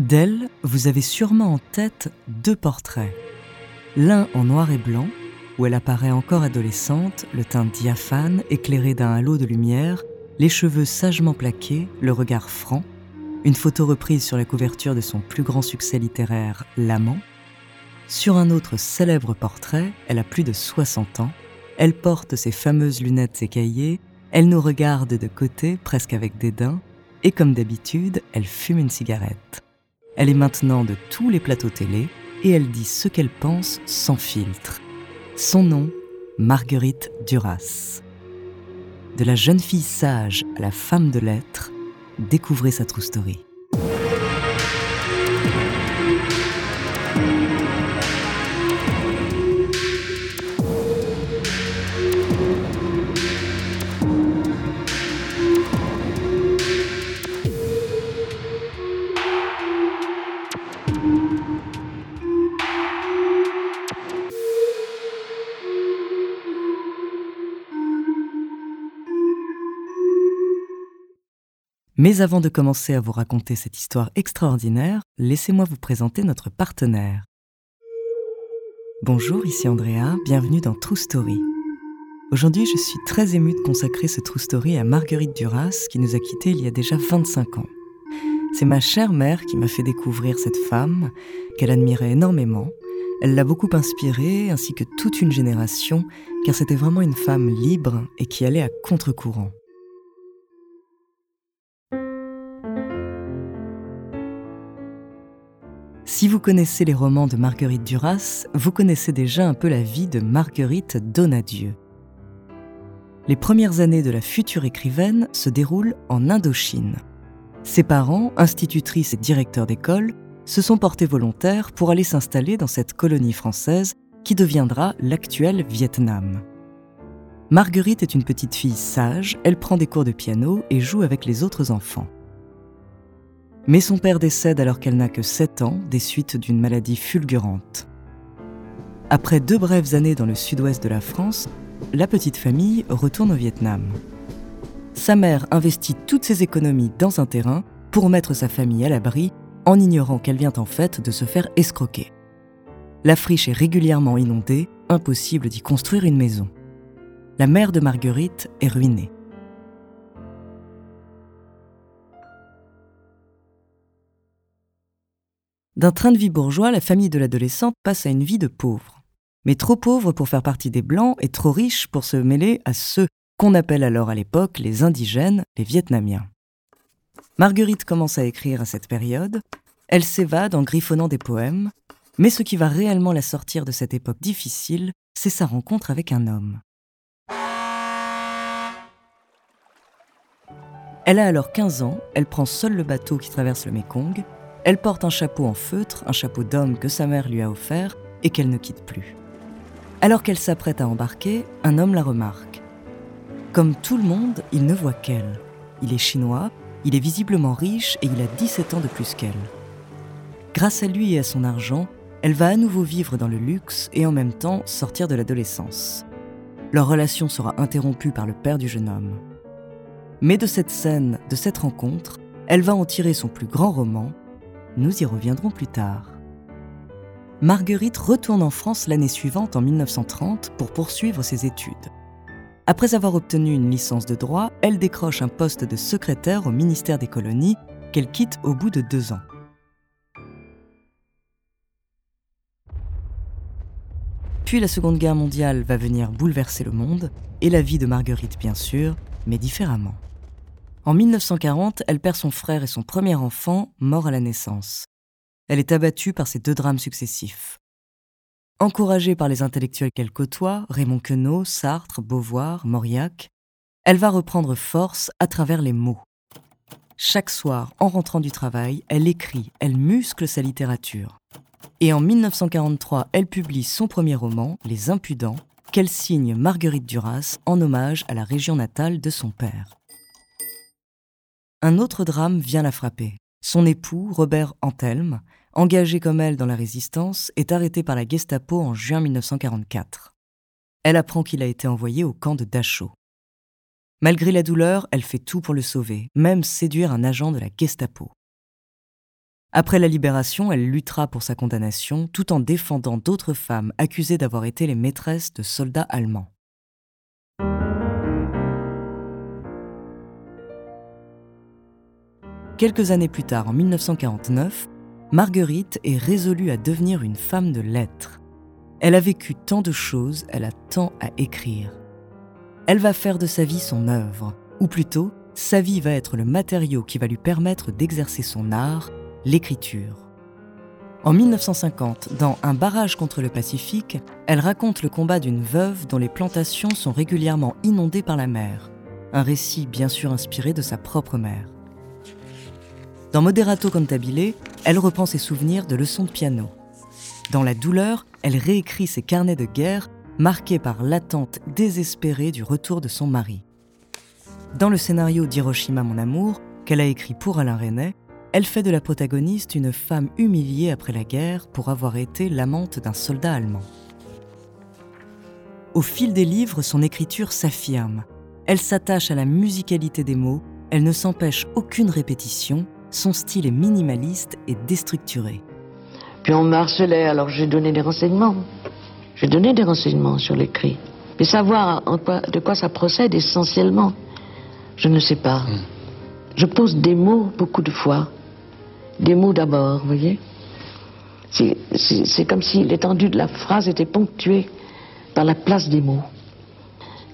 D'elle, vous avez sûrement en tête deux portraits. L'un en noir et blanc, où elle apparaît encore adolescente, le teint diaphane, éclairé d'un halo de lumière, les cheveux sagement plaqués, le regard franc, une photo reprise sur la couverture de son plus grand succès littéraire, L'amant. Sur un autre célèbre portrait, elle a plus de 60 ans, elle porte ses fameuses lunettes écaillées, elle nous regarde de côté, presque avec dédain, et comme d'habitude, elle fume une cigarette. Elle est maintenant de tous les plateaux télé et elle dit ce qu'elle pense sans filtre. Son nom, Marguerite Duras. De la jeune fille sage à la femme de lettres, découvrez sa true story. Mais avant de commencer à vous raconter cette histoire extraordinaire, laissez-moi vous présenter notre partenaire. Bonjour, ici Andrea, bienvenue dans True Story. Aujourd'hui, je suis très émue de consacrer ce True Story à Marguerite Duras, qui nous a quittés il y a déjà 25 ans. C'est ma chère mère qui m'a fait découvrir cette femme, qu'elle admirait énormément. Elle l'a beaucoup inspirée, ainsi que toute une génération, car c'était vraiment une femme libre et qui allait à contre-courant. Si vous connaissez les romans de Marguerite Duras, vous connaissez déjà un peu la vie de Marguerite Donadieu. Les premières années de la future écrivaine se déroulent en Indochine. Ses parents, institutrices et directeurs d'école, se sont portés volontaires pour aller s'installer dans cette colonie française qui deviendra l'actuel Vietnam. Marguerite est une petite fille sage, elle prend des cours de piano et joue avec les autres enfants. Mais son père décède alors qu'elle n'a que 7 ans des suites d'une maladie fulgurante. Après deux brèves années dans le sud-ouest de la France, la petite famille retourne au Vietnam. Sa mère investit toutes ses économies dans un terrain pour mettre sa famille à l'abri en ignorant qu'elle vient en fait de se faire escroquer. La friche est régulièrement inondée, impossible d'y construire une maison. La mère de Marguerite est ruinée. D'un train de vie bourgeois, la famille de l'adolescente passe à une vie de pauvre. Mais trop pauvre pour faire partie des Blancs et trop riche pour se mêler à ceux qu'on appelle alors à l'époque les indigènes, les Vietnamiens. Marguerite commence à écrire à cette période, elle s'évade en griffonnant des poèmes, mais ce qui va réellement la sortir de cette époque difficile, c'est sa rencontre avec un homme. Elle a alors 15 ans, elle prend seule le bateau qui traverse le Mékong elle porte un chapeau en feutre, un chapeau d'homme que sa mère lui a offert et qu'elle ne quitte plus. Alors qu'elle s'apprête à embarquer, un homme la remarque. Comme tout le monde, il ne voit qu'elle. Il est chinois, il est visiblement riche et il a 17 ans de plus qu'elle. Grâce à lui et à son argent, elle va à nouveau vivre dans le luxe et en même temps sortir de l'adolescence. Leur relation sera interrompue par le père du jeune homme. Mais de cette scène, de cette rencontre, Elle va en tirer son plus grand roman. Nous y reviendrons plus tard. Marguerite retourne en France l'année suivante, en 1930, pour poursuivre ses études. Après avoir obtenu une licence de droit, elle décroche un poste de secrétaire au ministère des colonies qu'elle quitte au bout de deux ans. Puis la Seconde Guerre mondiale va venir bouleverser le monde, et la vie de Marguerite bien sûr, mais différemment. En 1940, elle perd son frère et son premier enfant, mort à la naissance elle est abattue par ces deux drames successifs. Encouragée par les intellectuels qu'elle côtoie, Raymond Queneau, Sartre, Beauvoir, Mauriac, elle va reprendre force à travers les mots. Chaque soir, en rentrant du travail, elle écrit, elle muscle sa littérature. Et en 1943, elle publie son premier roman, Les Impudents, qu'elle signe Marguerite Duras en hommage à la région natale de son père. Un autre drame vient la frapper. Son époux, Robert Antelme, engagé comme elle dans la résistance, est arrêté par la Gestapo en juin 1944. Elle apprend qu'il a été envoyé au camp de Dachau. Malgré la douleur, elle fait tout pour le sauver, même séduire un agent de la Gestapo. Après la libération, elle luttera pour sa condamnation tout en défendant d'autres femmes accusées d'avoir été les maîtresses de soldats allemands. Quelques années plus tard, en 1949, Marguerite est résolue à devenir une femme de lettres. Elle a vécu tant de choses, elle a tant à écrire. Elle va faire de sa vie son œuvre, ou plutôt, sa vie va être le matériau qui va lui permettre d'exercer son art, l'écriture. En 1950, dans Un barrage contre le Pacifique, elle raconte le combat d'une veuve dont les plantations sont régulièrement inondées par la mer. Un récit bien sûr inspiré de sa propre mère. Dans Moderato Cantabile, elle reprend ses souvenirs de leçons de piano. Dans la douleur, elle réécrit ses carnets de guerre marqués par l'attente désespérée du retour de son mari. Dans le scénario d'Hiroshima mon amour, qu'elle a écrit pour Alain Resnais, elle fait de la protagoniste une femme humiliée après la guerre pour avoir été l'amante d'un soldat allemand. Au fil des livres, son écriture s'affirme. Elle s'attache à la musicalité des mots, elle ne s'empêche aucune répétition son style est minimaliste et déstructuré. Puis on me harcelait, alors j'ai donné des renseignements. J'ai donné des renseignements sur l'écrit. Mais savoir de quoi ça procède essentiellement, je ne sais pas. Hmm. Je pose des mots beaucoup de fois. Des mots d'abord, vous voyez C'est comme si l'étendue de la phrase était ponctuée par la place des mots.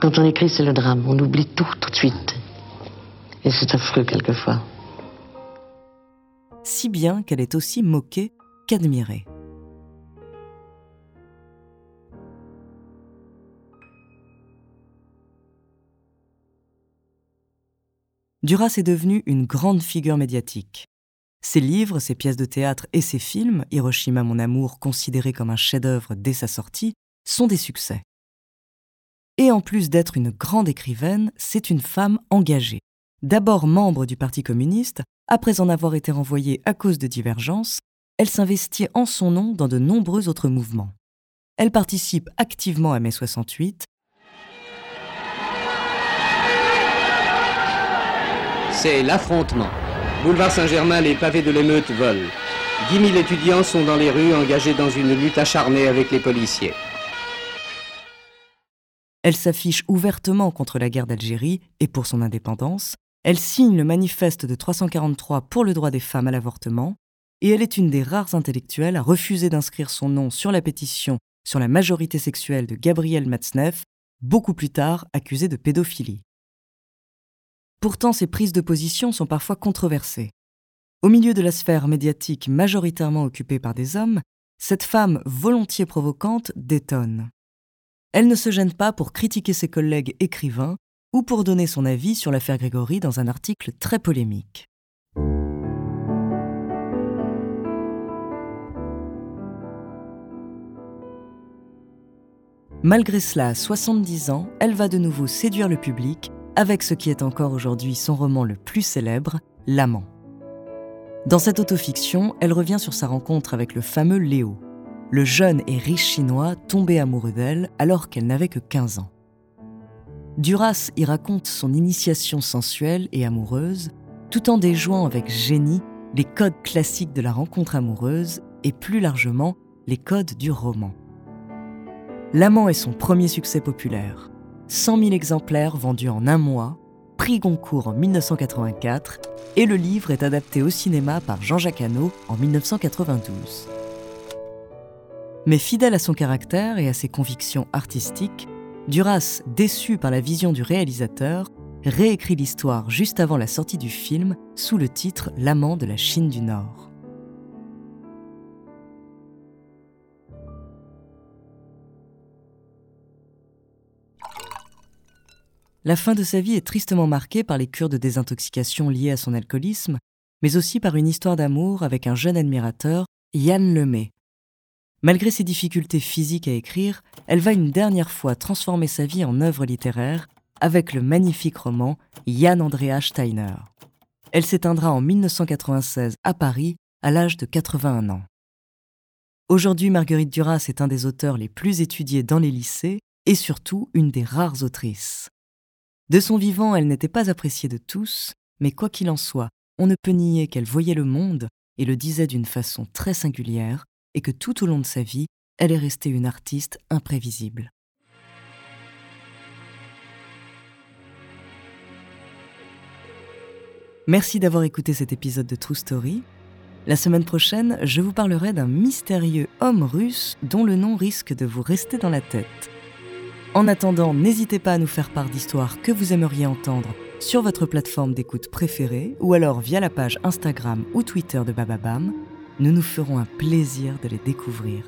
Quand on écrit, c'est le drame. On oublie tout tout de suite. Et c'est affreux quelquefois si bien qu'elle est aussi moquée qu'admirée. Duras est devenue une grande figure médiatique. Ses livres, ses pièces de théâtre et ses films, Hiroshima mon amour, considéré comme un chef-d'œuvre dès sa sortie, sont des succès. Et en plus d'être une grande écrivaine, c'est une femme engagée. D'abord membre du Parti communiste, après en avoir été renvoyée à cause de divergences, elle s'investit en son nom dans de nombreux autres mouvements. Elle participe activement à mai 68. C'est l'affrontement. Boulevard Saint-Germain, les pavés de l'émeute volent. 10 000 étudiants sont dans les rues engagés dans une lutte acharnée avec les policiers. Elle s'affiche ouvertement contre la guerre d'Algérie et pour son indépendance, elle signe le manifeste de 343 pour le droit des femmes à l'avortement, et elle est une des rares intellectuelles à refuser d'inscrire son nom sur la pétition sur la majorité sexuelle de Gabriel Matzneff, beaucoup plus tard accusée de pédophilie. Pourtant, ses prises de position sont parfois controversées. Au milieu de la sphère médiatique majoritairement occupée par des hommes, cette femme volontiers provocante détonne. Elle ne se gêne pas pour critiquer ses collègues écrivains ou pour donner son avis sur l'affaire Grégory dans un article très polémique. Malgré cela, à 70 ans, elle va de nouveau séduire le public avec ce qui est encore aujourd'hui son roman le plus célèbre, L'amant. Dans cette autofiction, elle revient sur sa rencontre avec le fameux Léo, le jeune et riche chinois tombé amoureux d'elle alors qu'elle n'avait que 15 ans. Duras y raconte son initiation sensuelle et amoureuse, tout en déjouant avec génie les codes classiques de la rencontre amoureuse et plus largement les codes du roman. L'amant est son premier succès populaire. 100 000 exemplaires vendus en un mois, prix Goncourt en 1984, et le livre est adapté au cinéma par Jean-Jacques Hano en 1992. Mais fidèle à son caractère et à ses convictions artistiques, Duras, déçu par la vision du réalisateur, réécrit l'histoire juste avant la sortie du film sous le titre L'amant de la Chine du Nord. La fin de sa vie est tristement marquée par les cures de désintoxication liées à son alcoolisme, mais aussi par une histoire d'amour avec un jeune admirateur, Yann Lemay. Malgré ses difficultés physiques à écrire, elle va une dernière fois transformer sa vie en œuvre littéraire avec le magnifique roman Jan Andrea Steiner. Elle s'éteindra en 1996 à Paris à l'âge de 81 ans. Aujourd'hui, Marguerite Duras est un des auteurs les plus étudiés dans les lycées et surtout une des rares autrices. De son vivant, elle n'était pas appréciée de tous, mais quoi qu'il en soit, on ne peut nier qu'elle voyait le monde et le disait d'une façon très singulière, et que tout au long de sa vie, elle est restée une artiste imprévisible. Merci d'avoir écouté cet épisode de True Story. La semaine prochaine, je vous parlerai d'un mystérieux homme russe dont le nom risque de vous rester dans la tête. En attendant, n'hésitez pas à nous faire part d'histoires que vous aimeriez entendre sur votre plateforme d'écoute préférée ou alors via la page Instagram ou Twitter de Bababam. Nous nous ferons un plaisir de les découvrir.